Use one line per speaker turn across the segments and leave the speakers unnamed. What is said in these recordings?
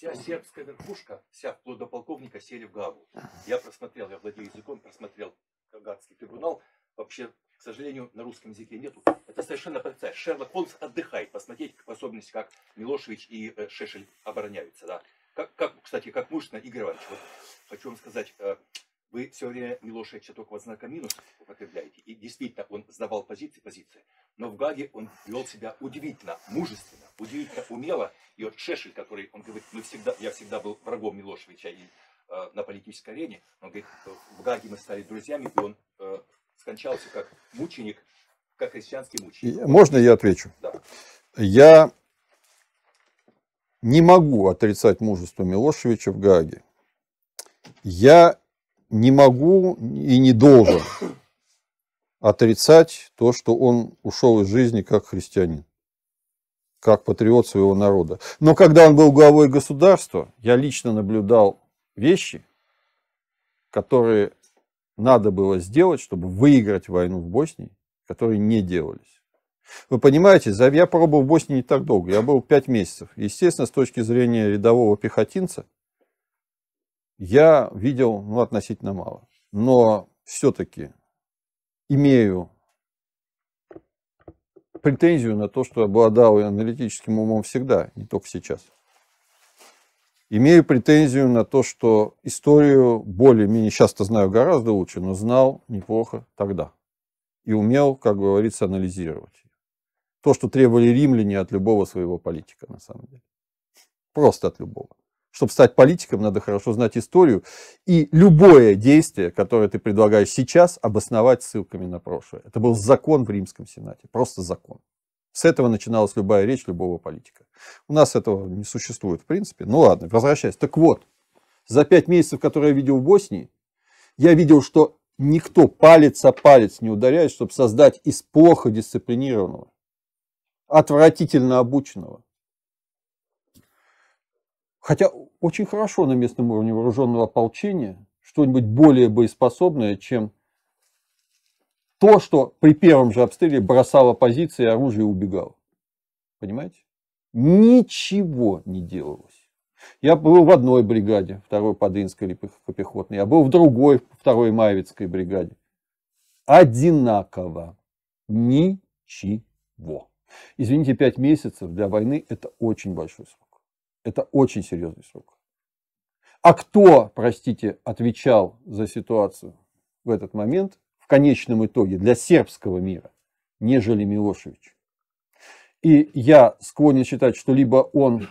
вся сербская верхушка, вся вплоть до полковника сели в Гагу. Я просмотрел, я владею языком, просмотрел Гагский трибунал. Вообще, к сожалению, на русском языке нету. Это совершенно потрясающе. Шерлок Холмс отдыхает, посмотреть, в особенности, как Милошевич и э, Шешель обороняются. Да. Как, как, кстати, как мужественно, Игорь Иванович, вот, хочу вам сказать, э, вы все время Милошевича только вот знака минус употребляете. И действительно, он сдавал позиции, позиции. Но в Гаге он вел себя удивительно, мужественно, удивительно умело. И вот Шешель, который, он говорит, мы всегда, я всегда был врагом Милошевича и э, на политической арене. Он говорит, в Гаге мы стали друзьями, и он э, скончался как мученик, как христианский мученик.
Можно я отвечу?
Да.
Я не могу отрицать мужество Милошевича в Гаге. Я не могу и не должен отрицать то, что он ушел из жизни как христианин, как патриот своего народа. Но когда он был главой государства, я лично наблюдал вещи, которые надо было сделать, чтобы выиграть войну в Боснии, которые не делались. Вы понимаете, я пробовал в Боснии не так долго, я был 5 месяцев. Естественно, с точки зрения рядового пехотинца, я видел ну, относительно мало. Но все-таки имею претензию на то, что обладал аналитическим умом всегда, не только сейчас. Имею претензию на то, что историю более-менее, сейчас-то знаю гораздо лучше, но знал неплохо тогда. И умел, как говорится, анализировать. То, что требовали римляне от любого своего политика, на самом деле. Просто от любого. Чтобы стать политиком, надо хорошо знать историю. И любое действие, которое ты предлагаешь сейчас, обосновать ссылками на прошлое. Это был закон в Римском Сенате. Просто закон. С этого начиналась любая речь любого политика. У нас этого не существует в принципе. Ну ладно, возвращаясь. Так вот, за пять месяцев, которые я видел в Боснии, я видел, что никто палец о палец не ударяет, чтобы создать из плохо дисциплинированного, отвратительно обученного, Хотя очень хорошо на местном уровне вооруженного ополчения что-нибудь более боеспособное, чем то, что при первом же обстреле бросало позиции, оружие и убегало. Понимаете? Ничего не делалось. Я был в одной бригаде, второй Подынской пехотной. Я был в другой, второй Маевицкой бригаде. Одинаково. Ничего. Извините, пять месяцев для войны это очень большой срок. Это очень серьезный срок. А кто, простите, отвечал за ситуацию в этот момент, в конечном итоге, для сербского мира, нежели Милошевич? И я склонен считать, что либо он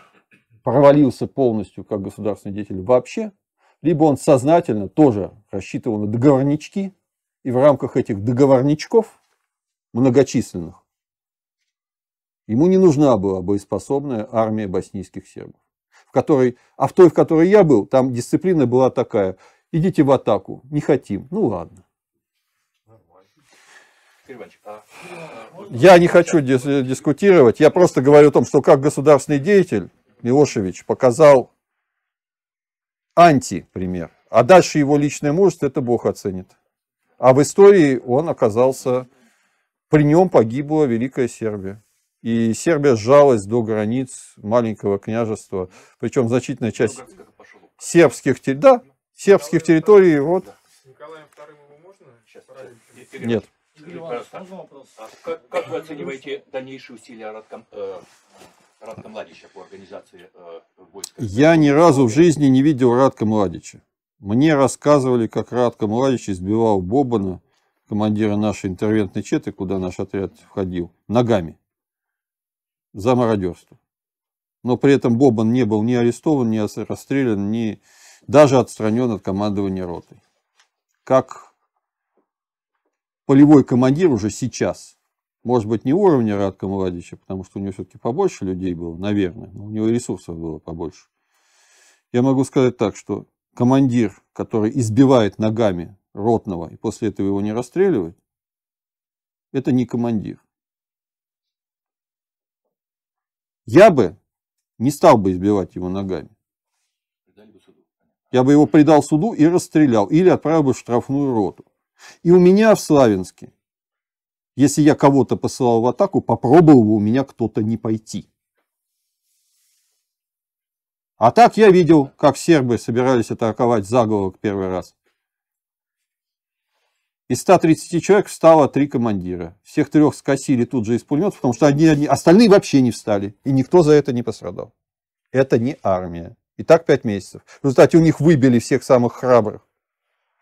провалился полностью как государственный деятель вообще, либо он сознательно тоже рассчитывал на договорнички, и в рамках этих договорничков многочисленных Ему не нужна была боеспособная армия боснийских сербов. В которой, а в той, в которой я был, там дисциплина была такая. Идите в атаку. Не хотим. Ну ладно. Я не хочу дис дискутировать. Я просто говорю о том, что как государственный деятель Милошевич показал антипример. А дальше его личное мужество, это Бог оценит. А в истории он оказался, при нем погибла Великая Сербия. И Сербия сжалась до границ маленького княжества, причем значительная часть сербских, да, сербских территорий. Вот. Нет.
А как, как вы оцениваете дальнейшие усилия Радка, э, Радка Младича по организации э, войск?
Я ни разу в жизни не видел Радка Младича. Мне рассказывали, как Радка Младич избивал Бобана, командира нашей интервентной четы, куда наш отряд входил, ногами за мародерство. Но при этом Бобан не был ни арестован, ни расстрелян, ни даже отстранен от командования ротой. Как полевой командир уже сейчас, может быть, не уровня Радка Младича, потому что у него все-таки побольше людей было, наверное, но у него ресурсов было побольше. Я могу сказать так, что командир, который избивает ногами ротного и после этого его не расстреливает, это не командир. Я бы не стал бы избивать его ногами. Я бы его предал суду и расстрелял, или отправил бы в штрафную роту. И у меня в Славянске, если я кого-то посылал в атаку, попробовал бы у меня кто-то не пойти. А так я видел, как сербы собирались атаковать заголовок первый раз. Из 130 человек встало три командира. Всех трех скосили тут же из пулеметов, потому что они, они, остальные вообще не встали. И никто за это не пострадал. Это не армия. И так пять месяцев. В результате у них выбили всех самых храбрых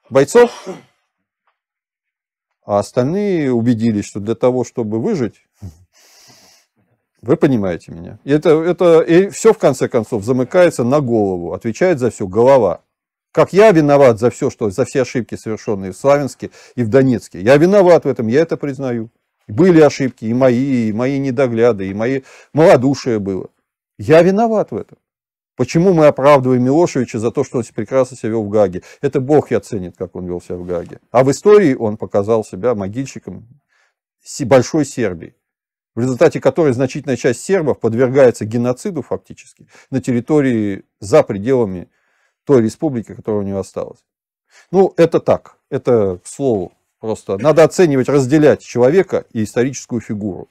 бойцов, а остальные убедились, что для того, чтобы выжить, вы понимаете меня. Это, это и все в конце концов замыкается на голову. Отвечает за все голова. Как я виноват за все, что, за все ошибки, совершенные в Славянске и в Донецке. Я виноват в этом, я это признаю. Были ошибки, и мои, и мои недогляды, и мои малодушие было. Я виноват в этом. Почему мы оправдываем Милошевича за то, что он прекрасно себя вел в Гаге? Это Бог я ценит, как он вел себя в Гаге. А в истории он показал себя могильщиком большой Сербии, в результате которой значительная часть сербов подвергается геноциду фактически на территории за пределами той республики, которая у него осталась. Ну, это так, это к слову. Просто надо оценивать, разделять человека и историческую фигуру.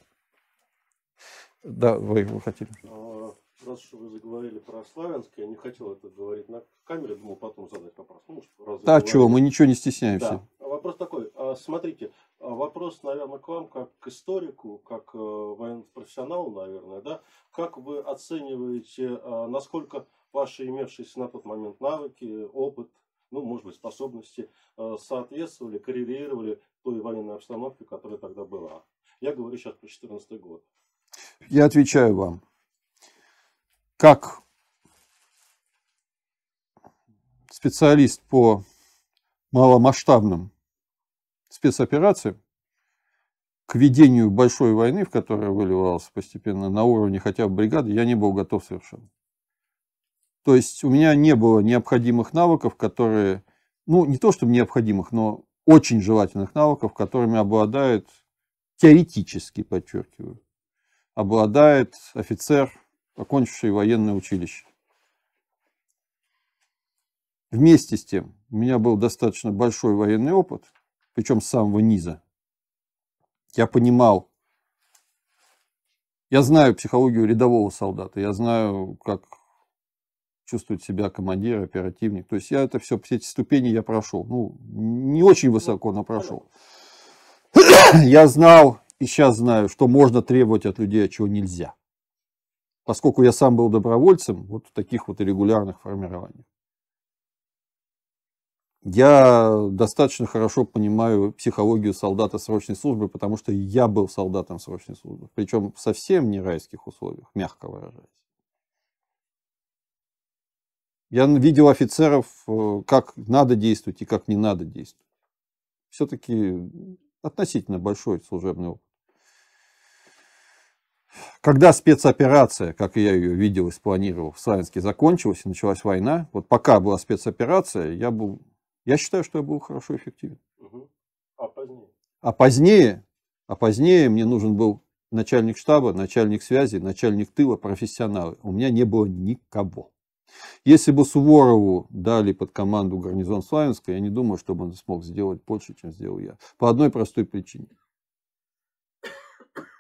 Да, вы, вы хотели.
А, раз что вы заговорили про Славянск, я не хотел это говорить на камере, думал потом задать вопрос. Ну, раз
да, чего, мы ничего не стесняемся.
Да. А вопрос такой. А, смотрите, вопрос, наверное, к вам, как к историку, как э, военному профессионалу, наверное, да? Как вы оцениваете, насколько ваши имевшиеся на тот момент навыки, опыт, ну, может быть, способности э, соответствовали, коррелировали той военной обстановке, которая тогда была. Я говорю сейчас про 2014 год.
Я отвечаю вам. Как специалист по маломасштабным спецоперациям, к ведению большой войны, в которой выливалась постепенно на уровне хотя бы бригады, я не был готов совершенно. То есть у меня не было необходимых навыков, которые, ну не то чтобы необходимых, но очень желательных навыков, которыми обладает, теоретически подчеркиваю, обладает офицер, окончивший военное училище. Вместе с тем, у меня был достаточно большой военный опыт, причем с самого низа. Я понимал, я знаю психологию рядового солдата, я знаю, как чувствует себя командир, оперативник. То есть я это все, все эти ступени я прошел. Ну, не очень высоко, но прошел. Я знал и сейчас знаю, что можно требовать от людей, а чего нельзя. Поскольку я сам был добровольцем, вот в таких вот регулярных формированиях. Я достаточно хорошо понимаю психологию солдата срочной службы, потому что я был солдатом срочной службы. Причем совсем не райских условиях, мягко выражаясь. Я видел офицеров, э, как надо действовать и как не надо действовать. Все-таки относительно большой служебный опыт. Когда спецоперация, как я ее видел и спланировал, в Славянске закончилась и началась война, вот пока была спецоперация, я был, я считаю, что я был хорошо эффективен.
Угу. А позднее?
А позднее, а позднее мне нужен был начальник штаба, начальник связи, начальник тыла, профессионалы. У меня не было никого. Если бы Суворову дали под команду гарнизон Славянска, я не думаю, чтобы он смог сделать больше, чем сделал я. По одной простой причине.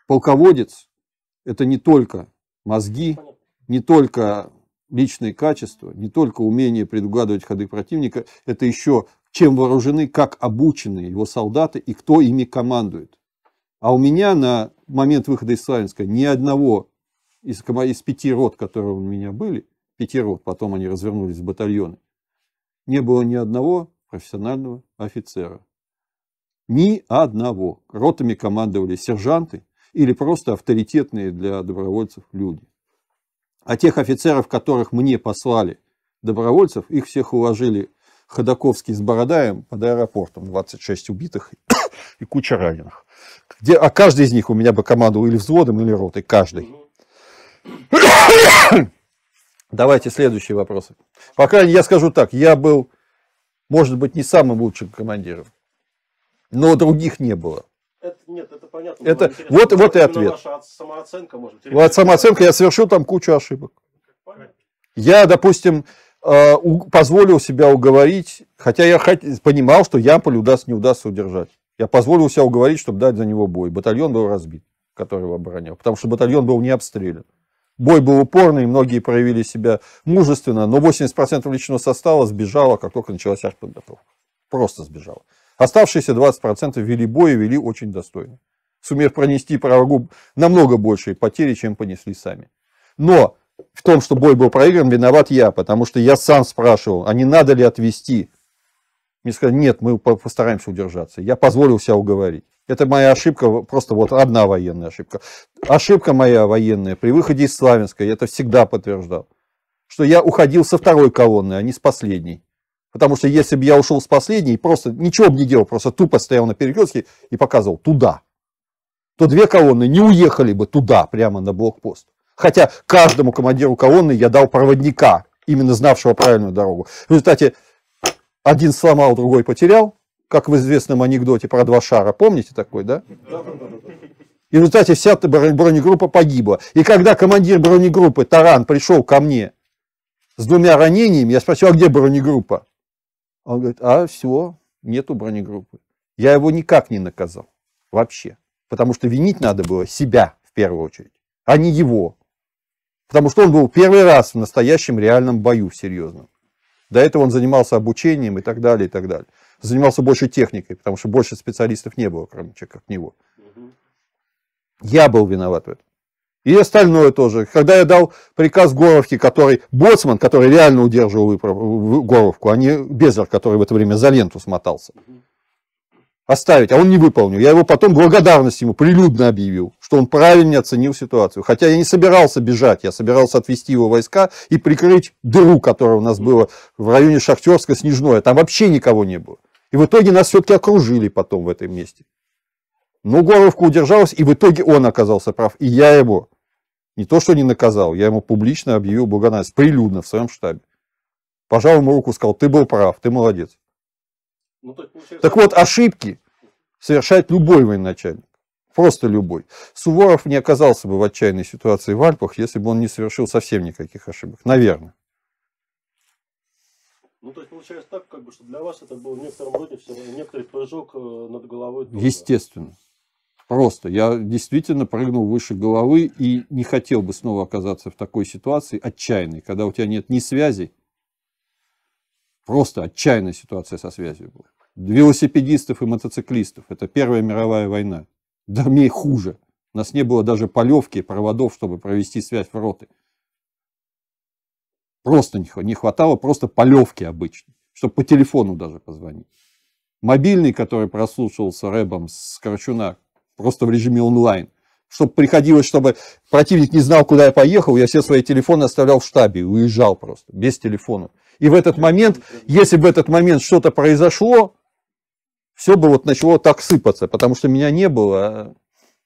Полководец – это не только мозги, не только личные качества, не только умение предугадывать ходы противника, это еще чем вооружены, как обучены его солдаты и кто ими командует. А у меня на момент выхода из Славянска ни одного из, из пяти рот, которые у меня были, пяти рот, потом они развернулись в батальоны, не было ни одного профессионального офицера. Ни одного. Ротами командовали сержанты или просто авторитетные для добровольцев люди. А тех офицеров, которых мне послали добровольцев, их всех уложили Ходаковский с Бородаем под аэропортом. 26 убитых и куча раненых. Где, а каждый из них у меня бы командовал или взводом, или ротой. Каждый. Давайте следующие вопросы. По крайней мере, я скажу так, я был, может быть, не самым лучшим командиром, но других не было.
Это, нет, это понятно.
Это, вот, вот и ответ. Ваша
самооценка, может быть,
вот самооценка, я совершил там кучу ошибок. Я, допустим, э, позволил себя уговорить, хотя я понимал, что Ямполь удастся, не удастся удержать. Я позволил себя уговорить, чтобы дать за него бой. Батальон был разбит, который его оборонял, потому что батальон был не обстрелян. Бой был упорный, многие проявили себя мужественно, но 80% личного состава сбежало, как только началась артподготовка. Просто сбежало. Оставшиеся 20% вели бой и вели очень достойно, сумев пронести врагу намного большие потери, чем понесли сами. Но в том, что бой был проигран, виноват я, потому что я сам спрашивал, а не надо ли отвести. Мне сказали, нет, мы постараемся удержаться. Я позволил себя уговорить. Это моя ошибка, просто вот одна военная ошибка. Ошибка моя военная при выходе из Славянска, я это всегда подтверждал, что я уходил со второй колонны, а не с последней. Потому что если бы я ушел с последней, просто ничего бы не делал, просто тупо стоял на перекрестке и показывал туда, то две колонны не уехали бы туда, прямо на блокпост. Хотя каждому командиру колонны я дал проводника, именно знавшего правильную дорогу. В результате один сломал, другой потерял, как в известном анекдоте про два шара. Помните такой, да? И в результате вся бронегруппа погибла. И когда командир бронегруппы Таран пришел ко мне с двумя ранениями, я спросил, а где бронегруппа? Он говорит, а все, нету бронегруппы. Я его никак не наказал. Вообще. Потому что винить надо было себя в первую очередь, а не его. Потому что он был первый раз в настоящем реальном бою серьезном. До этого он занимался обучением и так далее, и так далее. Занимался больше техникой, потому что больше специалистов не было, кроме человека, как него. Я был виноват в этом. И остальное тоже. Когда я дал приказ Горовке, который, боцман, который реально удерживал Горовку, а не Безер, который в это время за ленту смотался оставить, а он не выполнил. Я его потом благодарность ему прилюдно объявил, что он правильно оценил ситуацию. Хотя я не собирался бежать, я собирался отвести его войска и прикрыть дыру, которая у нас была в районе Шахтерска, Снежное. Там вообще никого не было. И в итоге нас все-таки окружили потом в этом месте. Но Горовка удержалась, и в итоге он оказался прав. И я его не то что не наказал, я ему публично объявил благодарность, прилюдно в своем штабе. Пожал ему руку, сказал, ты был прав, ты молодец. Ну, так, так вот, ошибки совершает любой военачальник. Просто любой. Суворов не оказался бы в отчаянной ситуации в Альпах, если бы он не совершил совсем никаких ошибок. Наверное.
Ну, то есть получается так, как бы, что для вас это был в некотором роде все некоторый прыжок э, над головой.
Тоже. Естественно. Просто. Я действительно прыгнул выше головы и не хотел бы снова оказаться в такой ситуации отчаянной, когда у тебя нет ни связи, просто отчаянная ситуация со связью была велосипедистов и мотоциклистов. Это Первая мировая война. Да мне хуже. У нас не было даже полевки, проводов, чтобы провести связь в роты. Просто не хватало просто полевки обычной, чтобы по телефону даже позвонить. Мобильный, который прослушивался рэбом с Корчуна, просто в режиме онлайн. Чтобы приходилось, чтобы противник не знал, куда я поехал, я все свои телефоны оставлял в штабе уезжал просто, без телефона. И в этот момент, если в этот момент что-то произошло, все бы вот начало так сыпаться, потому что меня не было,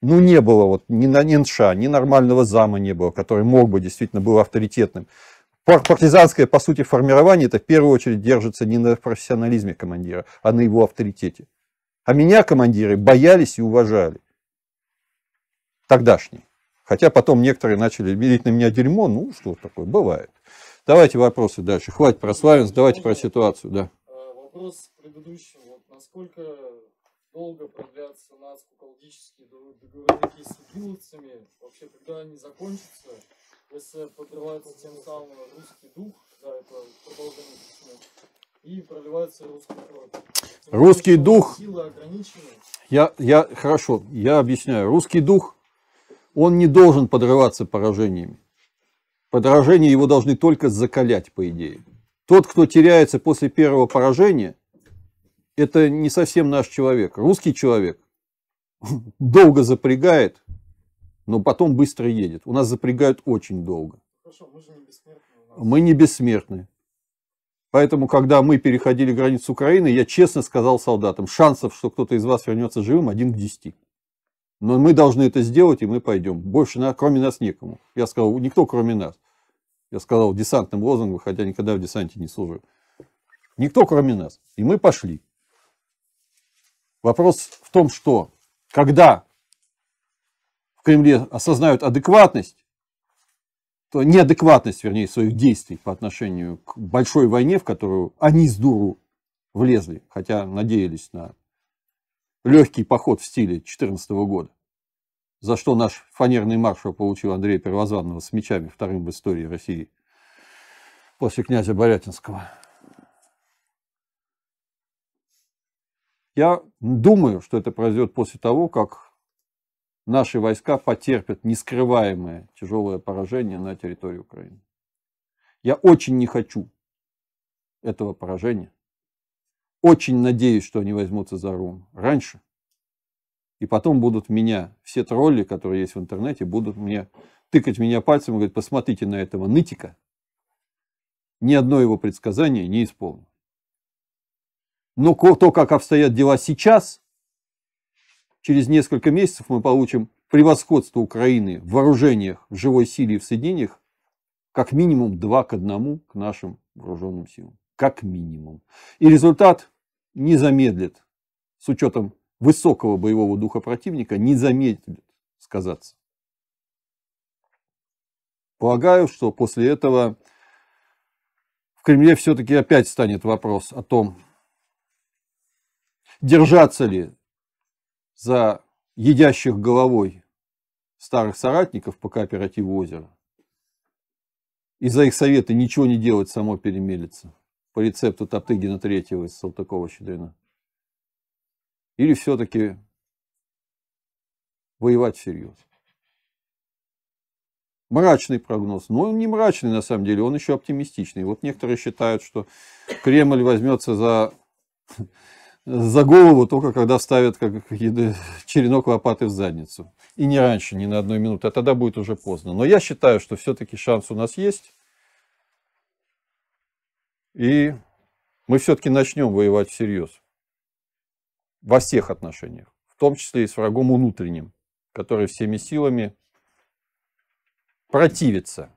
ну не было вот ни на НШ, ни нормального зама не было, который мог бы действительно был авторитетным. Партизанское, по сути, формирование, это в первую очередь держится не на профессионализме командира, а на его авторитете. А меня командиры боялись и уважали. Тогдашние. Хотя потом некоторые начали видеть на меня дерьмо, ну что такое, бывает. Давайте вопросы дальше. Хватит про Славянск, давайте про ситуацию, да.
А, вопрос предыдущий насколько долго продлятся нацко-калдические договорники с идиловцами, вообще когда они закончатся, если подрывается тем самым русский дух, да, это продолжение письма, и проливается русский кровь.
Русский дух, я, я, хорошо, я объясняю, русский дух, он не должен подрываться поражениями. Поражения его должны только закалять, по идее. Тот, кто теряется после первого поражения, это не совсем наш человек. Русский человек долго запрягает, но потом быстро едет. У нас запрягают очень долго. Хорошо, мы же не бессмертны. Мы не бессмертны. Поэтому, когда мы переходили границу Украины, я честно сказал солдатам, шансов, что кто-то из вас вернется живым, один к десяти. Но мы должны это сделать, и мы пойдем. Больше, на, кроме нас, некому. Я сказал, никто, кроме нас. Я сказал десантным лозунгом, хотя никогда в десанте не служил. Никто, кроме нас. И мы пошли. Вопрос в том, что когда в Кремле осознают адекватность, то неадекватность, вернее, своих действий по отношению к большой войне, в которую они с дуру влезли, хотя надеялись на легкий поход в стиле 2014 года. за что наш фанерный маршал получил Андрея Первозванного с мечами, вторым в истории России, после князя Борятинского. Я думаю, что это произойдет после того, как наши войска потерпят нескрываемое тяжелое поражение на территории Украины. Я очень не хочу этого поражения. Очень надеюсь, что они возьмутся за Рум раньше. И потом будут меня, все тролли, которые есть в интернете, будут мне тыкать меня пальцем и говорить, посмотрите на этого нытика. Ни одно его предсказание не исполнено. Но то, как обстоят дела сейчас, через несколько месяцев мы получим превосходство Украины в вооружениях, в живой силе и в соединениях, как минимум два к одному к нашим вооруженным силам. Как минимум. И результат не замедлит, с учетом высокого боевого духа противника, не замедлит сказаться. Полагаю, что после этого в Кремле все-таки опять станет вопрос о том, держаться ли за едящих головой старых соратников по кооперативу озера и за их советы ничего не делать, само перемелится по рецепту Топтыгина третьего из Салтыкова-Щедрина. Или все-таки воевать всерьез. Мрачный прогноз. Но он не мрачный на самом деле, он еще оптимистичный. Вот некоторые считают, что Кремль возьмется за за голову только когда ставят как черенок лопаты в задницу. И не раньше, не на одной минуты, а тогда будет уже поздно. Но я считаю, что все-таки шанс у нас есть. И мы все-таки начнем воевать всерьез. Во всех отношениях. В том числе и с врагом внутренним, который всеми силами противится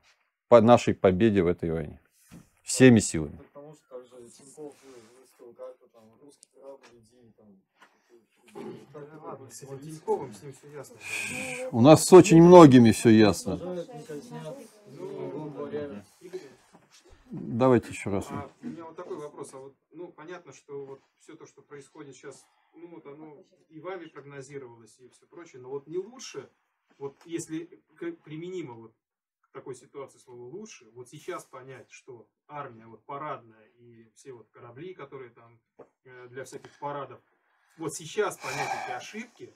по нашей победе в этой войне. Всеми силами. У нас с очень многими все ясно. Давайте еще раз.
А, у меня вот такой вопрос. А вот, ну, понятно, что вот все то, что происходит сейчас, ну, вот оно и вами прогнозировалось, и все прочее, но вот не лучше, вот если применимо вот к такой ситуации слово лучше, вот сейчас понять, что армия вот парадная и все вот корабли, которые там э, для всяких парадов, вот сейчас понять эти ошибки,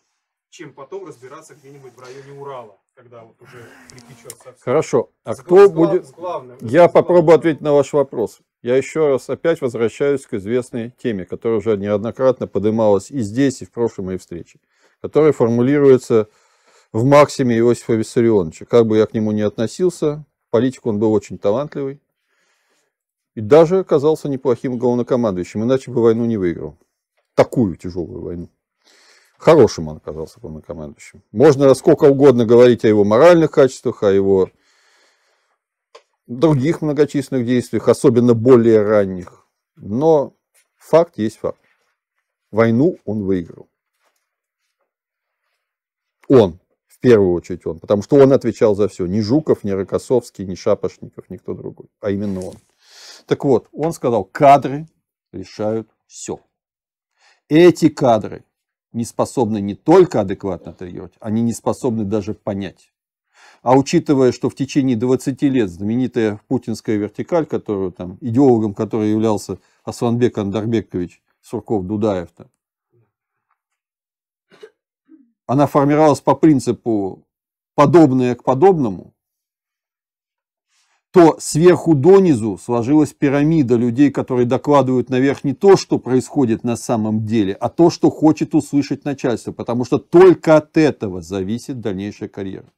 чем потом разбираться где-нибудь в районе Урала, когда вот уже припечет совсем.
Хорошо. А
с,
кто
с,
будет...
С главным,
Я
с
попробую
главным.
ответить на ваш вопрос. Я еще раз опять возвращаюсь к известной теме, которая уже неоднократно поднималась и здесь, и в прошлой моей встрече, которая формулируется в максиме Иосифа Виссарионовича. Как бы я к нему ни относился, политик он был очень талантливый и даже оказался неплохим главнокомандующим, иначе бы войну не выиграл такую тяжелую войну. Хорошим он оказался главнокомандующим. Можно сколько угодно говорить о его моральных качествах, о его других многочисленных действиях, особенно более ранних. Но факт есть факт. Войну он выиграл. Он, в первую очередь он, потому что он отвечал за все. Ни Жуков, ни Рокоссовский, ни Шапошников, никто другой, а именно он. Так вот, он сказал, кадры решают все. Эти кадры не способны не только адекватно отреагировать, они не способны даже понять. А учитывая, что в течение 20 лет знаменитая путинская вертикаль, которую там, идеологом которой являлся Асланбек Андарбекович Сурков-Дудаев, там, она формировалась по принципу подобное к подобному, то сверху донизу сложилась пирамида людей, которые докладывают наверх не то, что происходит на самом деле, а то, что хочет услышать начальство, потому что только от этого зависит дальнейшая карьера.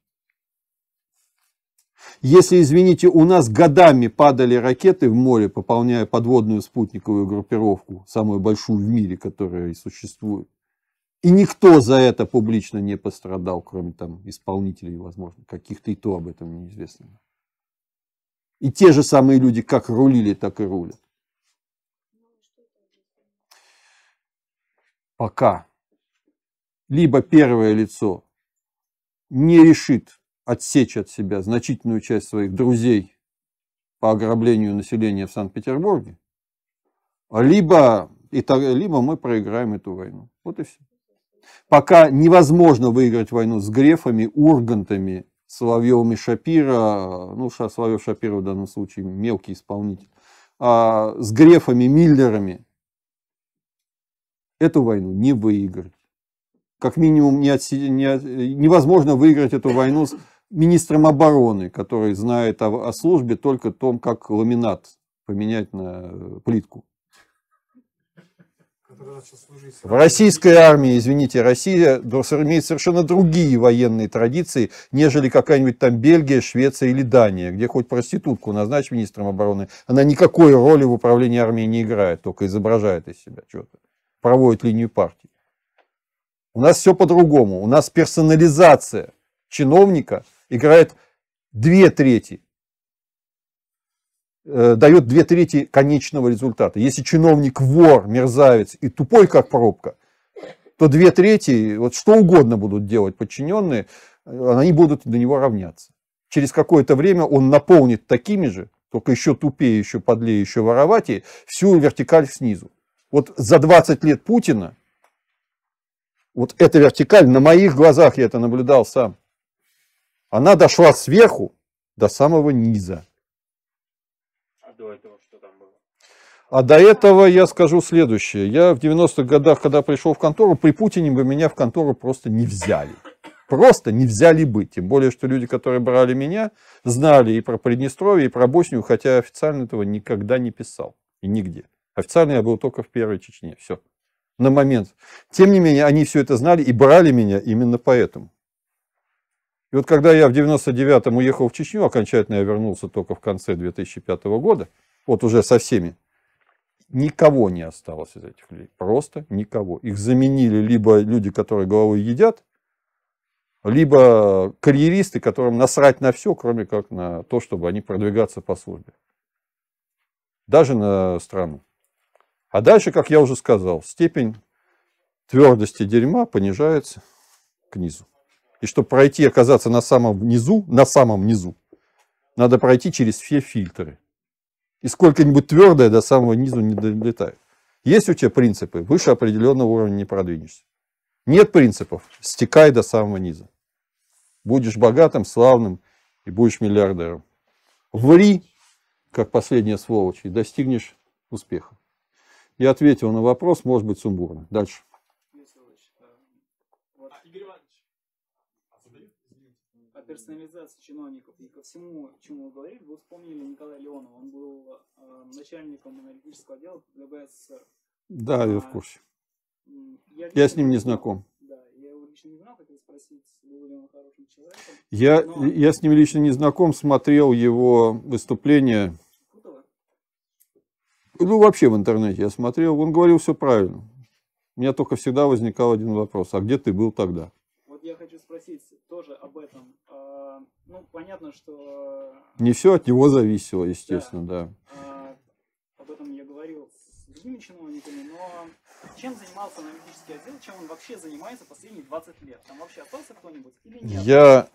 Если, извините, у нас годами падали ракеты в море, пополняя подводную спутниковую группировку, самую большую в мире, которая и существует, и никто за это публично не пострадал, кроме там исполнителей, возможно, каких-то и то об этом неизвестно. И те же самые люди как рулили, так и рулят. Пока либо первое лицо не решит отсечь от себя значительную часть своих друзей по ограблению населения в Санкт-Петербурге, либо, и так, либо мы проиграем эту войну. Вот и все. Пока невозможно выиграть войну с Грефами, Ургантами, Соловьевыми Шапира, ну, Ша- Соловьев Шапира в данном случае мелкий исполнитель, а с Грефами, Миллерами, эту войну не выиграть. Как минимум не отси- не от- невозможно выиграть эту войну с министром обороны, который знает о, о службе только том, как ламинат поменять на э, плитку. В российской армии, извините, Россия имеет совершенно другие военные традиции, нежели какая-нибудь там Бельгия, Швеция или Дания, где хоть проститутку назначь министром обороны, она никакой роли в управлении армией не играет, только изображает из себя что-то, проводит линию партии. У нас все по-другому. У нас персонализация чиновника играет две трети дает две трети конечного результата. Если чиновник вор, мерзавец и тупой, как пробка, то две трети, вот что угодно будут делать подчиненные, э, они будут до него равняться. Через какое-то время он наполнит такими же, только еще тупее, еще подлее, еще вороватее, всю вертикаль снизу. Вот за 20 лет Путина, вот эта вертикаль, на моих глазах я это наблюдал сам, она дошла сверху до самого низа.
До этого что там было?
А до этого я скажу следующее. Я в 90-х годах, когда пришел в контору, при Путине бы меня в контору просто не взяли. Просто не взяли бы. Тем более, что люди, которые брали меня, знали и про Приднестровье, и про Боснию, хотя официально этого никогда не писал. И нигде. Официально я был только в первой Чечне. Все. На момент. Тем не менее, они все это знали и брали меня именно поэтому. И вот когда я в 99-м уехал в Чечню, окончательно я вернулся только в конце 2005 года, вот уже со всеми, никого не осталось из этих людей. Просто никого. Их заменили либо люди, которые головой едят, либо карьеристы, которым насрать на все, кроме как на то, чтобы они продвигаться по службе. Даже на страну. А дальше, как я уже сказал, степень твердости дерьма понижается к низу. И чтобы пройти, оказаться на самом низу, на самом низу, надо пройти через все фильтры. И сколько-нибудь твердое до самого низу не долетает. Есть у тебя принципы, выше определенного уровня не продвинешься. Нет принципов, стекай до самого низа. Будешь богатым, славным и будешь миллиардером. Ври, как последняя сволочь, и достигнешь успеха. Я ответил на вопрос, может быть, сумбурно. Дальше.
Вот, Игорь Иванович, о персонализации чиновников и ко всему, чему вы говорили, вы вспомнили Николая Леонова. Он был э, начальником аналитического отдела КГБ СССР.
Да, я в курсе.
М,
Я
лично
с ним не знаком.
Да, я его лично не знал, хотел спросить, был ли он хорошим человеком.
Я,
Но-
я с ним лично не знаком, смотрел его выступление, ну вообще в интернете я смотрел, он говорил все правильно. У меня только всегда возникал один вопрос, а где ты был тогда?
Вот я хочу спросить тоже об этом. А, ну, понятно, что
Не все от него зависело, естественно, да.
а, об этом я говорил с другими чиновниками, но чем занимался аналитический отдел, чем он вообще занимается последние 20 лет? Там вообще остался кто-нибудь или нет?
Я,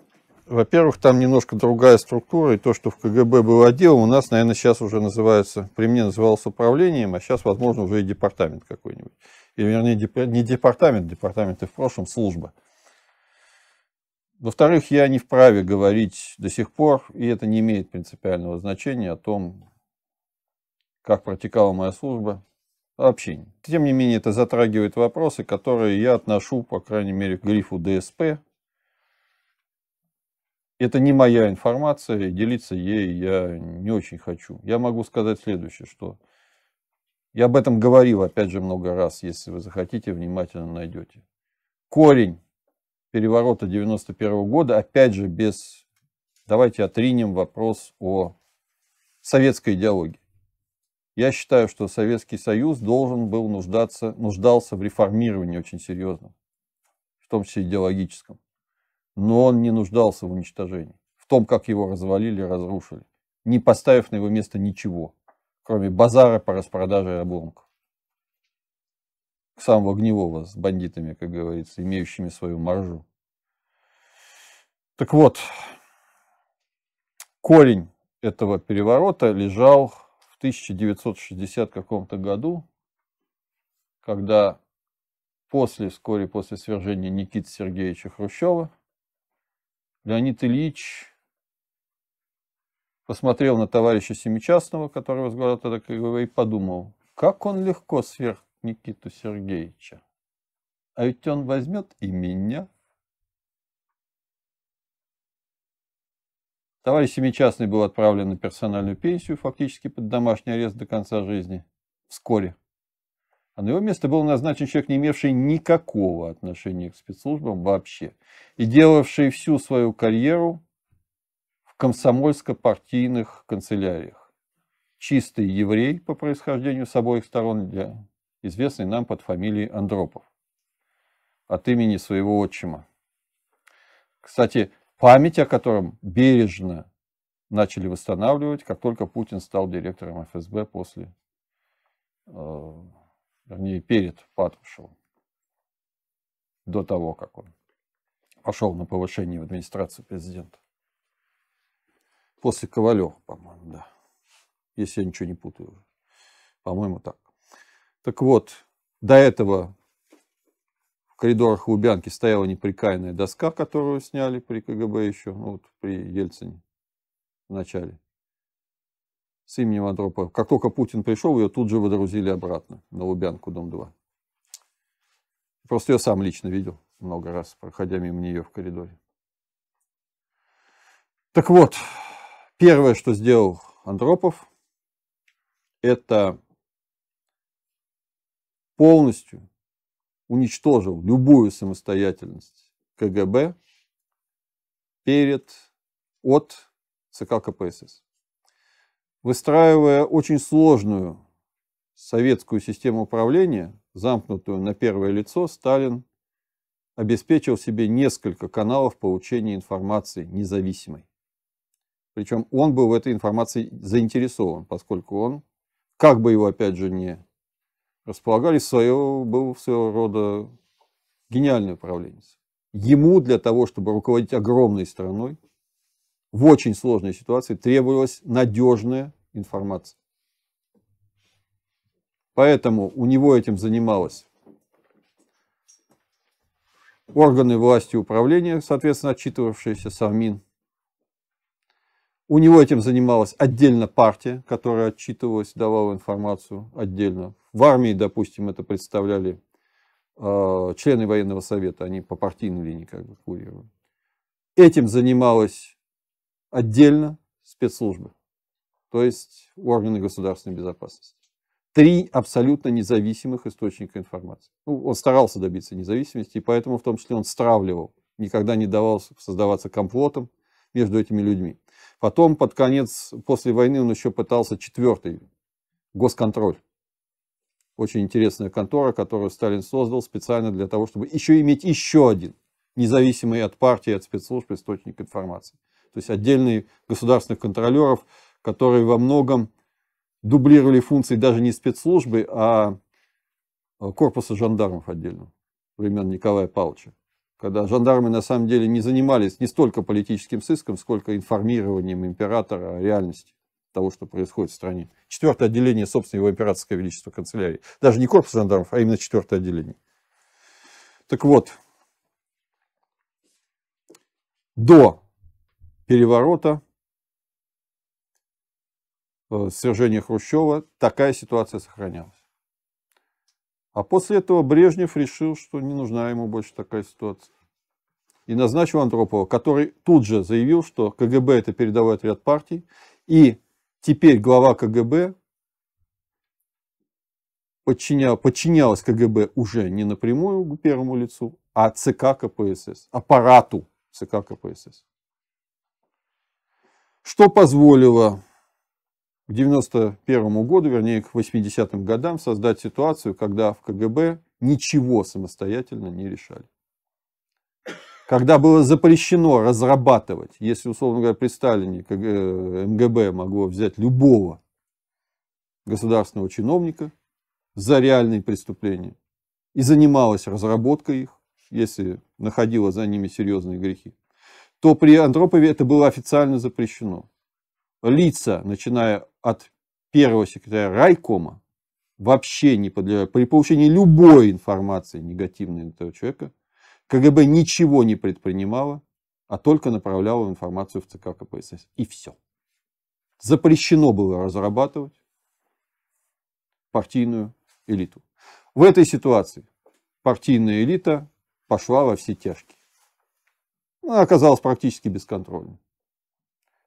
во-первых, там немножко другая структура, и то, что в КГБ был отдел, у нас, наверное, сейчас уже называется, при мне называлось управлением, а сейчас, возможно, уже и департамент какой-нибудь. Или, вернее, деп- не департамент, департамент и в прошлом служба. Во-вторых, я не вправе говорить до сих пор, и это не имеет принципиального значения о том, как протекала моя служба, вообще. не. Тем не менее, это затрагивает вопросы, которые я отношу, по крайней мере, к грифу ДСП. Это не моя информация, делиться ей я не очень хочу. Я могу сказать следующее, что я об этом говорил, опять же, много раз, если вы захотите, внимательно найдете. Корень переворота 91 года, опять же, без... Давайте отринем вопрос о советской идеологии. Я считаю, что Советский Союз должен был нуждаться, нуждался в реформировании очень серьезном, в том числе идеологическом. Но он не нуждался в уничтожении, в том, как его развалили, разрушили, не поставив на его место ничего, кроме базара по распродаже обломков. Самого гнилого с бандитами, как говорится, имеющими свою маржу. Так вот, корень этого переворота лежал в 1960 каком-то году, когда после, вскоре после свержения Никиты Сергеевича Хрущева, Леонид Ильич посмотрел на товарища Семичастного, который возглавлял тогда КГБ, и подумал, как он легко сверх Никиту Сергеевича. А ведь он возьмет и меня. Товарищ Семичастный был отправлен на персональную пенсию, фактически под домашний арест до конца жизни, вскоре. А на его место был назначен человек, не имевший никакого отношения к спецслужбам вообще, и делавший всю свою карьеру в комсомольско-партийных канцеляриях. Чистый еврей по происхождению с обоих сторон, для, известный нам под фамилией Андропов, от имени своего отчима. Кстати, память о котором бережно начали восстанавливать, как только Путин стал директором ФСБ после, э, вернее, перед Патрушевым, до того, как он пошел на повышение в администрацию президента. После Ковалева, по-моему, да. Если я ничего не путаю. По-моему, так. Так вот, до этого в коридорах Лубянки стояла неприкаянная доска, которую сняли при КГБ еще, ну, вот при Ельцине в начале. С именем Андропова. Как только Путин пришел, ее тут же водрузили обратно на Лубянку, дом 2. Просто я сам лично видел много раз, проходя мимо нее в коридоре. Так вот, Первое, что сделал Андропов, это полностью уничтожил любую самостоятельность КГБ перед, от ЦК КПСС. Выстраивая очень сложную советскую систему управления, замкнутую на первое лицо, Сталин обеспечил себе несколько каналов получения информации независимой. Причем он был в этой информации заинтересован, поскольку он, как бы его опять же не располагали, свое, был своего рода гениальный управленец. Ему для того, чтобы руководить огромной страной, в очень сложной ситуации требовалась надежная информация. Поэтому у него этим занималась органы власти управления, соответственно, отчитывавшиеся Совмин, у него этим занималась отдельно партия, которая отчитывалась, давала информацию отдельно. В армии, допустим, это представляли э, члены военного совета, они по партийной линии как бы курировали. Этим занималась отдельно спецслужбы, то есть органы государственной безопасности. Три абсолютно независимых источника информации. Ну, он старался добиться независимости, и поэтому в том числе он стравливал, никогда не давал создаваться комплотом между этими людьми. Потом, под конец, после войны, он еще пытался четвертый, госконтроль. Очень интересная контора, которую Сталин создал специально для того, чтобы еще иметь еще один, независимый от партии, от спецслужб источник информации. То есть отдельные государственных контролеров, которые во многом дублировали функции даже не спецслужбы, а корпуса жандармов отдельно времен Николая Павловича когда жандармы на самом деле не занимались не столько политическим сыском, сколько информированием императора о реальности того, что происходит в стране. Четвертое отделение, собственно, его императорское канцелярии. Даже не корпус жандармов, а именно четвертое отделение. Так вот, до переворота, э, свержения Хрущева, такая ситуация сохранялась. А после этого Брежнев решил, что не нужна ему больше такая ситуация и назначил Андропова, который тут же заявил, что КГБ это передовой отряд партий, и теперь глава КГБ подчинял, подчинялась КГБ уже не напрямую первому лицу, а ЦК КПСС, аппарату ЦК КПСС. Что позволило к 1991 году, вернее к 80-м годам создать ситуацию, когда в КГБ ничего самостоятельно не решали когда было запрещено разрабатывать, если, условно говоря, при Сталине МГБ могло взять любого государственного чиновника за реальные преступления и занималась разработкой их, если находила за ними серьезные грехи, то при Андропове это было официально запрещено. Лица, начиная от первого секретаря райкома вообще не подлежали, при получении любой информации негативной этого человека, КГБ ничего не предпринимало, а только направляла информацию в ЦК КПСС. И все. Запрещено было разрабатывать партийную элиту. В этой ситуации партийная элита пошла во все тяжкие. Она оказалась практически бесконтрольной.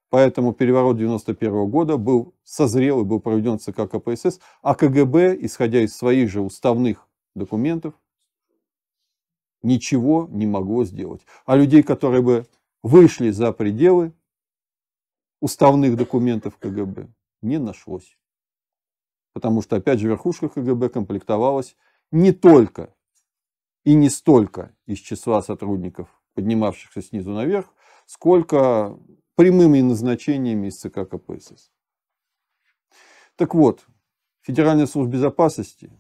Поэтому переворот 91 года был созрел и был проведен ЦК КПСС, а КГБ, исходя из своих же уставных документов, ничего не могло сделать. А людей, которые бы вышли за пределы уставных документов КГБ, не нашлось. Потому что, опять же, верхушка КГБ комплектовалась не только и не столько из числа сотрудников, поднимавшихся снизу наверх, сколько прямыми назначениями из ЦК КПСС. Так вот, Федеральная служба безопасности,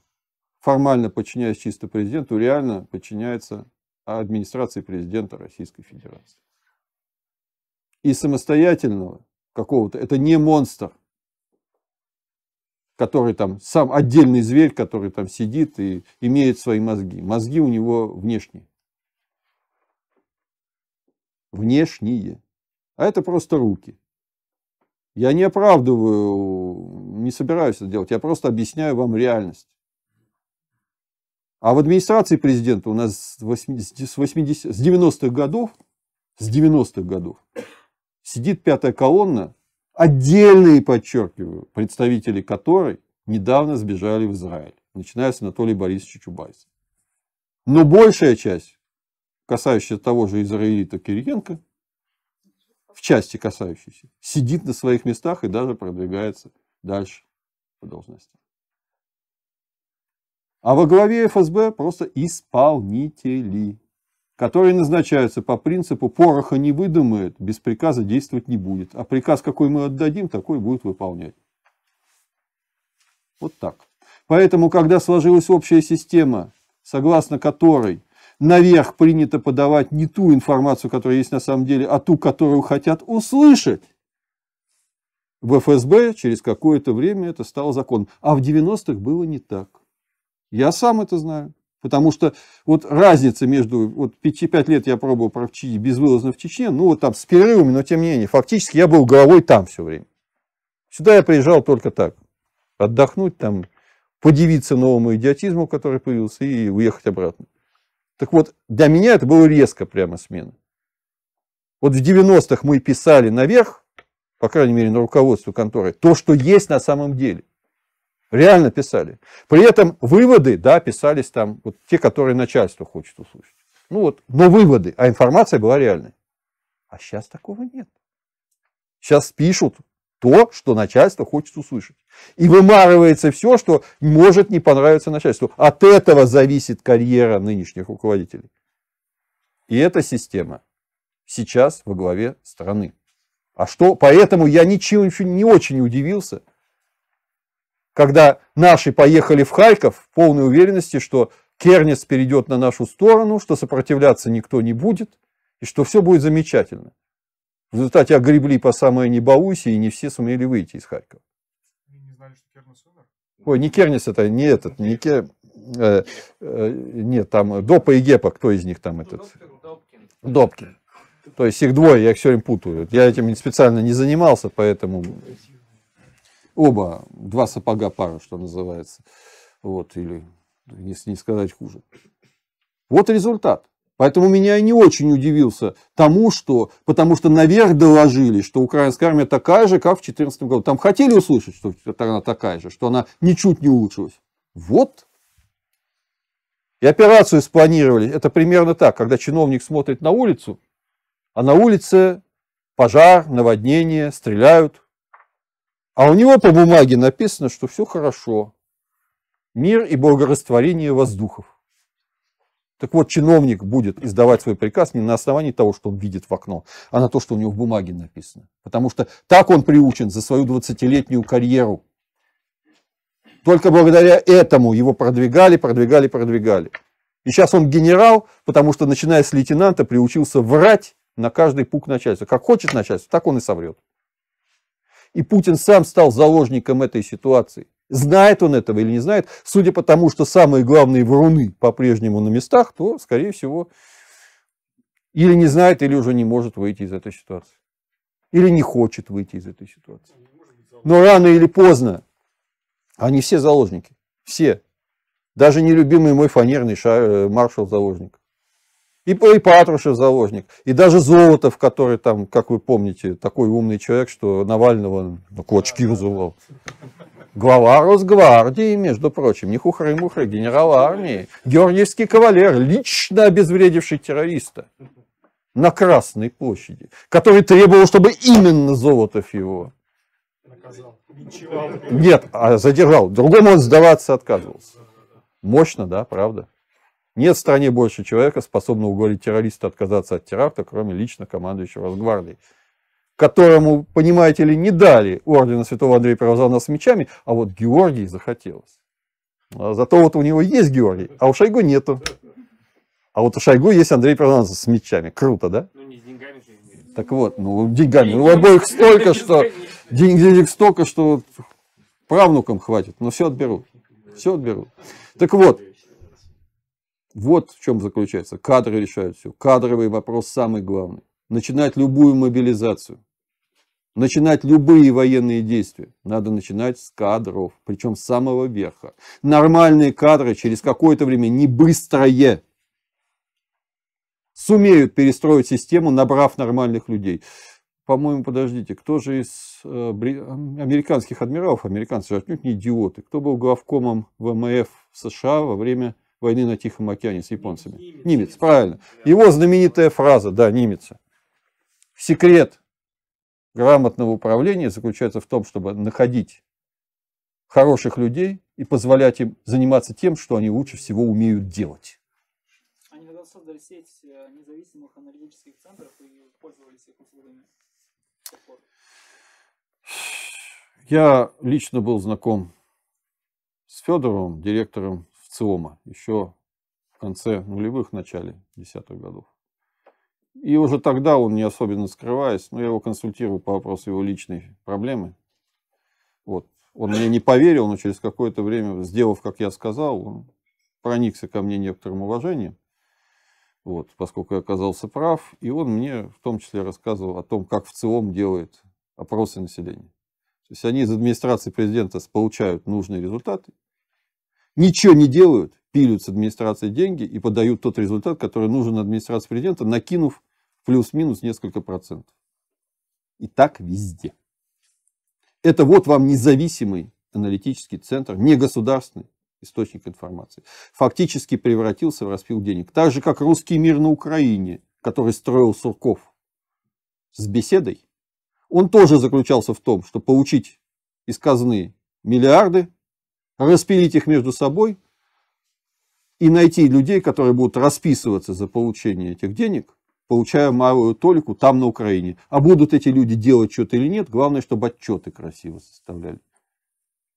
формально подчиняясь чисто президенту, реально подчиняется администрации президента Российской Федерации. И самостоятельного какого-то, это не монстр, который там сам отдельный зверь, который там сидит и имеет свои мозги. Мозги у него внешние. Внешние. А это просто руки. Я не оправдываю, не собираюсь это делать, я просто объясняю вам реальность. А в администрации президента у нас с, 80, с, 80, с 90-х годов, с 90-х годов сидит пятая колонна, отдельные, подчеркиваю, представители которой недавно сбежали в Израиль, начиная с Анатолия Борисовича Чубайса. Но большая часть, касающаяся того же израилита Кириенко, в части касающейся, сидит на своих местах и даже продвигается дальше по должности. А во главе ФСБ просто исполнители, которые назначаются по принципу пороха не выдумает, без приказа действовать не будет. А приказ, какой мы отдадим, такой будет выполнять. Вот так. Поэтому, когда сложилась общая система, согласно которой наверх принято подавать не ту информацию, которая есть на самом деле, а ту, которую хотят услышать. В ФСБ через какое-то время это стало законом. А в 90-х было не так. Я сам это знаю. Потому что вот разница между, вот 5 лет я пробовал практически безвылазно в Чечне, ну вот там с перерывами, но тем не менее, фактически я был головой там все время. Сюда я приезжал только так, отдохнуть там, подивиться новому идиотизму, который появился, и уехать обратно. Так вот, для меня это было резко прямо смена. Вот в 90-х мы писали наверх, по крайней мере, на руководство конторы, то, что есть на самом деле. Реально писали. При этом выводы, да, писались там, вот те, которые начальство хочет услышать. Ну вот, но выводы, а информация была реальной. А сейчас такого нет. Сейчас пишут то, что начальство хочет услышать. И вымарывается все, что может не понравиться начальству. От этого зависит карьера нынешних руководителей. И эта система сейчас во главе страны. А что? Поэтому я ничего, ничего не очень удивился, когда наши поехали в Харьков в полной уверенности, что Кернес перейдет на нашу сторону, что сопротивляться никто не будет, и что все будет замечательно. В результате огребли по самое не балуйся, и не все сумели выйти из Харькова.
не знали, что Кернес умер?
Ой, не Кернес это, не этот, не Кер... Э, э, нет, там Допа и Гепа, кто из них там этот? Добкин. То есть их двое, я их все время путаю. Я этим специально не занимался, поэтому оба, два сапога пара, что называется. Вот, или, если не сказать хуже. Вот результат. Поэтому меня не очень удивился тому, что, потому что наверх доложили, что украинская армия такая же, как в 2014 году. Там хотели услышать, что она такая же, что она ничуть не улучшилась. Вот. И операцию спланировали. Это примерно так, когда чиновник смотрит на улицу, а на улице пожар, наводнение, стреляют. А у него по бумаге написано, что все хорошо. Мир и благорастворение воздухов. Так вот, чиновник будет издавать свой приказ не на основании того, что он видит в окно, а на то, что у него в бумаге написано. Потому что так он приучен за свою 20-летнюю карьеру. Только благодаря этому его продвигали, продвигали, продвигали. И сейчас он генерал, потому что, начиная с лейтенанта, приучился врать на каждый пук начальства. Как хочет начальство, так он и соврет. И Путин сам стал заложником этой ситуации. Знает он этого или не знает, судя по тому, что самые главные вруны по-прежнему на местах, то, скорее всего, или не знает, или уже не может выйти из этой ситуации. Или не хочет выйти из этой ситуации. Но рано или поздно они все заложники. Все. Даже нелюбимый мой фанерный э, маршал заложник. И, и Патрушев заложник. И даже Золотов, который там, как вы помните, такой умный человек, что Навального на кулачки вызывал. Глава Росгвардии, между прочим, не хухры-мухры, генерал армии, георгиевский кавалер, лично обезвредивший террориста на Красной площади, который требовал, чтобы именно Золотов его
Наказал.
Нет, а задержал. Другому он сдаваться отказывался. Мощно, да, правда. Нет в стране больше человека, способного уговорить террориста отказаться от теракта, кроме лично командующего Росгвардией, которому, понимаете ли, не дали ордена святого Андрея Первозванного с мечами, а вот Георгий захотелось. А зато вот у него есть Георгий, а у Шойгу нету. А вот у Шойгу есть Андрей Первозванный с мечами. Круто, да?
Ну, не с деньгами же.
Так вот, ну, деньгами. У обоих столько, что... Ден- Денег столько, что правнукам хватит, но все отберут. Все отберут. Так вот, вот в чем заключается. Кадры решают все. Кадровый вопрос самый главный. Начинать любую мобилизацию, начинать любые военные действия, надо начинать с кадров, причем с самого верха. Нормальные кадры через какое-то время, не быстрое, сумеют перестроить систему, набрав нормальных людей. По-моему, подождите, кто же из э, американских адмиралов, американцы же отнюдь не идиоты, кто был главкомом ВМФ США во время войны на Тихом океане с японцами?
Немец.
Немец, правильно. Его знаменитая фраза, да, немеца. Секрет грамотного управления заключается в том, чтобы находить хороших людей и позволять им заниматься тем, что они лучше всего умеют делать.
Они тогда создали сеть э, независимых аналитических центров и пользовались их услугами.
Я лично был знаком с Федоровым, директором ВЦИОМа, еще в конце нулевых, начале десятых годов. И уже тогда он, не особенно скрываясь, но я его консультировал по вопросу его личной проблемы. Вот. Он мне не поверил, но через какое-то время, сделав, как я сказал, он проникся ко мне некоторым уважением, вот, поскольку я оказался прав, и он мне в том числе рассказывал о том, как в ЦИОМ делает опросы населения. То есть они из администрации президента получают нужные результаты, ничего не делают, пилят с администрации деньги и подают тот результат, который нужен администрации президента, накинув плюс-минус несколько процентов. И так везде. Это вот вам независимый аналитический центр, не государственный источник информации. Фактически превратился в распил денег. Так же, как русский мир на Украине, который строил Сурков с беседой, он тоже заключался в том, что получить из казны миллиарды, распилить их между собой и найти людей, которые будут расписываться за получение этих денег, получая малую толику там, на Украине. А будут эти люди делать что-то или нет, главное, чтобы отчеты красиво составляли.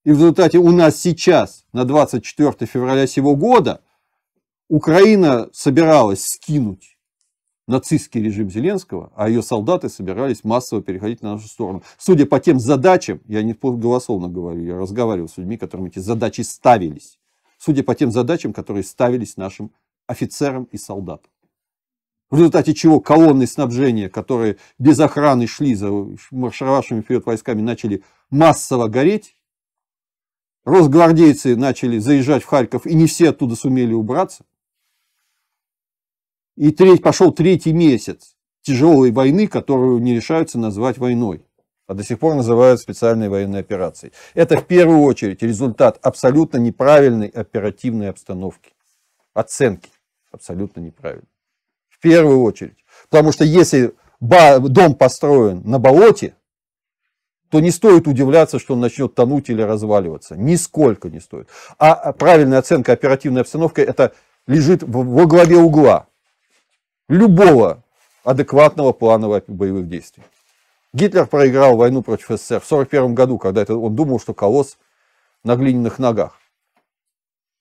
И в результате у нас сейчас, на 24 февраля сего года, Украина собиралась скинуть нацистский режим Зеленского, а ее солдаты собирались массово переходить на нашу сторону. Судя по тем задачам, я не голословно говорю, я разговаривал с людьми, которым эти задачи ставились. Судя по тем задачам, которые ставились нашим офицерам и солдатам. В результате чего колонны снабжения, которые без охраны шли за маршировавшими вперед войсками, начали массово гореть. Росгвардейцы начали заезжать в Харьков, и не все оттуда сумели убраться. И треть, пошел третий месяц тяжелой войны, которую не решаются назвать войной, а до сих пор называют специальной военной операцией. Это в первую очередь результат абсолютно неправильной оперативной обстановки, оценки абсолютно неправильной. В первую очередь. Потому что если дом построен на болоте, то не стоит удивляться, что он начнет тонуть или разваливаться. Нисколько не стоит. А правильная оценка оперативной обстановки это лежит во главе угла любого адекватного плана боевых действий. Гитлер проиграл войну против СССР в 1941 году, когда это, он думал, что колосс на глиняных ногах.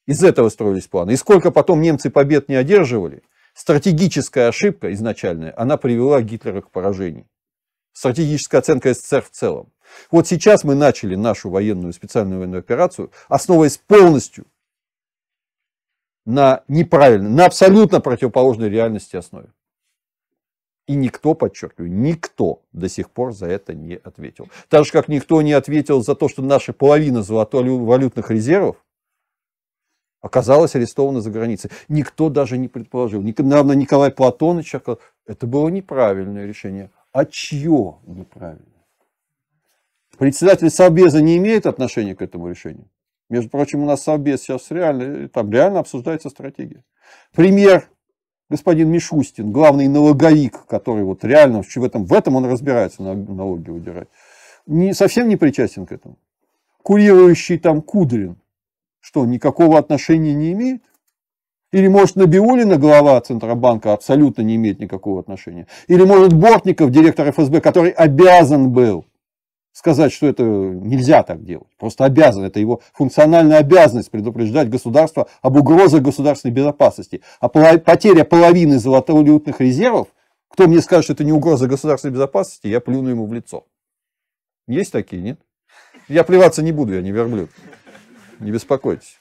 Из этого строились планы. И сколько потом немцы побед не одерживали, стратегическая ошибка изначальная, она привела Гитлера к поражению. Стратегическая оценка СССР в целом. Вот сейчас мы начали нашу военную, специальную военную операцию, основываясь полностью на неправильной, на абсолютно противоположной реальности основе. И никто, подчеркиваю, никто до сих пор за это не ответил. Так же, как никто не ответил за то, что наша половина золотовалютных резервов оказалась арестована за границей. Никто даже не предположил. Недавно Николай сказал, это было неправильное решение. А чье неправильное? Председатель Совбеза не имеет отношения к этому решению. Между прочим, у нас Совбез сейчас реально, там реально обсуждается стратегия. Пример господин Мишустин, главный налоговик, который вот реально в этом, в этом он разбирается, налоги выдирать, не, совсем не причастен к этому. Курирующий там Кудрин, что, никакого отношения не имеет? Или, может, Набиулина, глава Центробанка, абсолютно не имеет никакого отношения? Или, может, Бортников, директор ФСБ, который обязан был сказать, что это нельзя так делать. Просто обязан. Это его функциональная обязанность предупреждать государство об угрозах государственной безопасности. А потеря половины золотовалютных резервов, кто мне скажет, что это не угроза государственной безопасности, я плюну ему в лицо. Есть такие, нет? Я плеваться не буду, я не верблюд. Не беспокойтесь.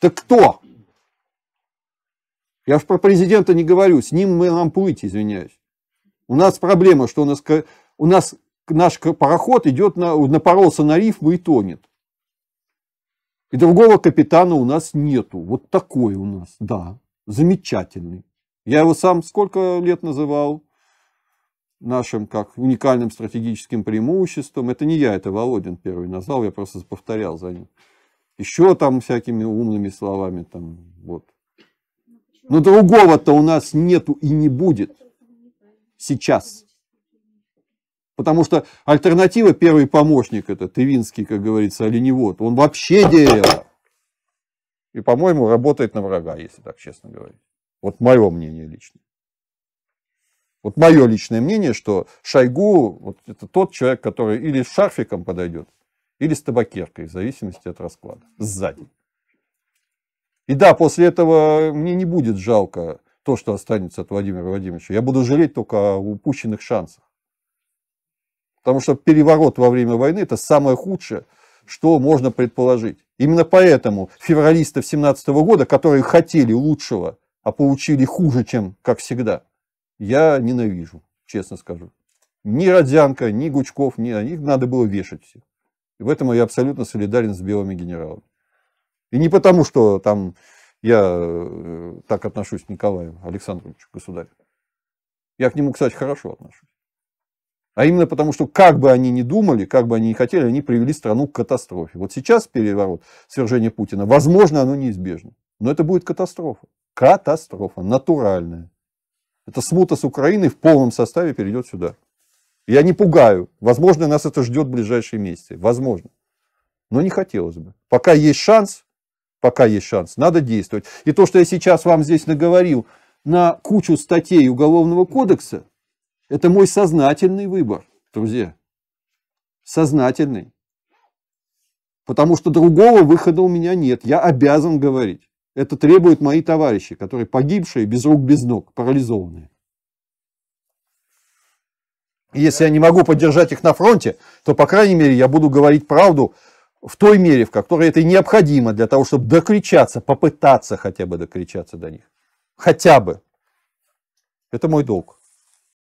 Так кто? Я про президента не говорю, с ним мы нам плыть, извиняюсь. У нас проблема, что у нас, у нас наш пароход идет на, напоролся на рифму и тонет. И другого капитана у нас нету. Вот такой у нас, да, замечательный. Я его сам сколько лет называл нашим как уникальным стратегическим преимуществом. Это не я, это Володин первый назвал, я просто повторял за ним. Еще там всякими умными словами там, вот. Но другого-то у нас нету и не будет сейчас. Потому что альтернатива, первый помощник, это Тывинский, как говорится, оленевод, он вообще дерево. И, по-моему, работает на врага, если так честно говорить. Вот мое мнение личное. Вот мое личное мнение, что Шойгу вот это тот человек, который или с шарфиком подойдет, или с табакеркой, в зависимости от расклада, сзади. И да, после этого мне не будет жалко то, что останется от Владимира Владимировича. Я буду жалеть только о упущенных шансах. Потому что переворот во время войны – это самое худшее, что можно предположить. Именно поэтому февралистов 17 года, которые хотели лучшего, а получили хуже, чем как всегда, я ненавижу, честно скажу. Ни Родзянко, ни Гучков, ни них надо было вешать всех. И в этом я абсолютно солидарен с белыми генералами. И не потому, что там я э, так отношусь к Николаю Александровичу, государю. Я к нему, кстати, хорошо отношусь. А именно потому, что как бы они ни думали, как бы они ни хотели, они привели страну к катастрофе. Вот сейчас переворот, свержение Путина, возможно, оно неизбежно. Но это будет катастрофа. Катастрофа, натуральная. Это смута с Украиной в полном составе перейдет сюда. Я не пугаю. Возможно, нас это ждет в ближайшие месяцы. Возможно. Но не хотелось бы. Пока есть шанс, пока есть шанс, надо действовать. И то, что я сейчас вам здесь наговорил на кучу статей Уголовного кодекса, это мой сознательный выбор, друзья. Сознательный. Потому что другого выхода у меня нет. Я обязан говорить. Это требуют мои товарищи, которые погибшие, без рук, без ног, парализованные. И если я не могу поддержать их на фронте, то, по крайней мере, я буду говорить правду в той мере, в которой это необходимо для того, чтобы докричаться, попытаться хотя бы докричаться до них. Хотя бы. Это мой долг.